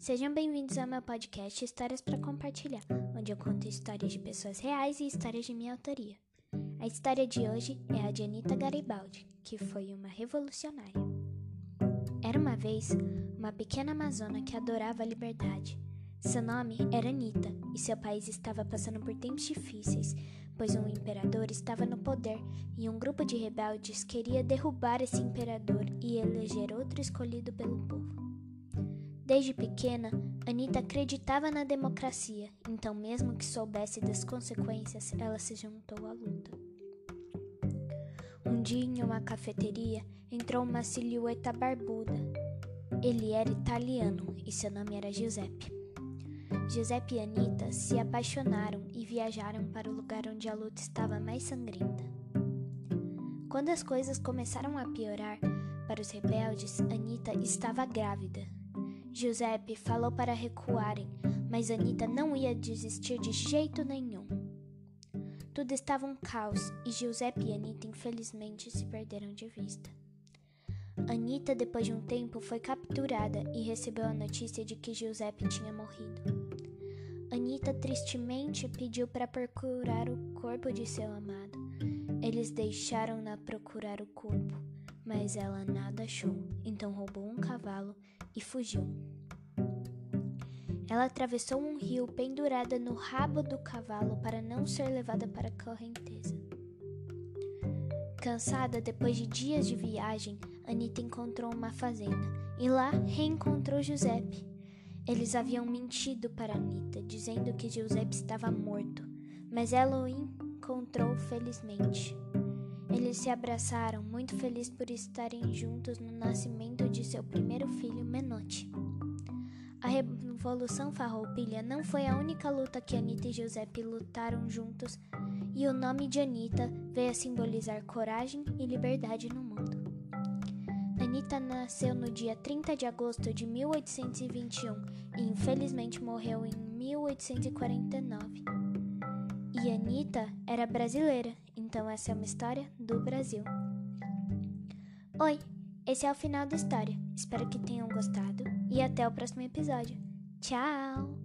Sejam bem-vindos ao meu podcast Histórias para Compartilhar, onde eu conto histórias de pessoas reais e histórias de minha autoria. A história de hoje é a de Anita Garibaldi, que foi uma revolucionária. Era uma vez uma pequena amazona que adorava a liberdade. Seu nome era Anita e seu país estava passando por tempos difíceis, pois um imperador estava no poder e um grupo de rebeldes queria derrubar esse imperador e eleger outro escolhido pelo povo. Desde pequena, Anita acreditava na democracia, então, mesmo que soubesse das consequências, ela se juntou à luta. Um dia, em uma cafeteria, entrou uma silhueta barbuda. Ele era italiano e seu nome era Giuseppe. Giuseppe e Anita se apaixonaram e viajaram para o lugar onde a luta estava mais sangrenta. Quando as coisas começaram a piorar para os rebeldes, Anita estava grávida Giuseppe falou para recuarem, mas Anita não ia desistir de jeito nenhum. Tudo estava um caos e Giuseppe e Anita infelizmente se perderam de vista. Anita, depois de um tempo, foi capturada e recebeu a notícia de que Giuseppe tinha morrido. Anita tristemente pediu para procurar o corpo de seu amado. Eles deixaram-na procurar o corpo, mas ela nada achou, então roubou um cavalo e fugiu. Ela atravessou um rio pendurada no rabo do cavalo para não ser levada para a correnteza. Cansada depois de dias de viagem, Anita encontrou uma fazenda e lá reencontrou Giuseppe. Eles haviam mentido para Anita, dizendo que Giuseppe estava morto, mas ela o encontrou felizmente. Eles se abraçaram, muito felizes por estarem juntos no nascimento de seu primeiro filho, Menotti. A Revolução Farroupilha não foi a única luta que Anita e Giuseppe lutaram juntos, e o nome de Anita veio a simbolizar coragem e liberdade no mundo. Anita nasceu no dia 30 de agosto de 1821 e infelizmente morreu em 1849. E Anita era brasileira então essa é uma história do Brasil. Oi, esse é o final da história. Espero que tenham gostado e até o próximo episódio. Tchau!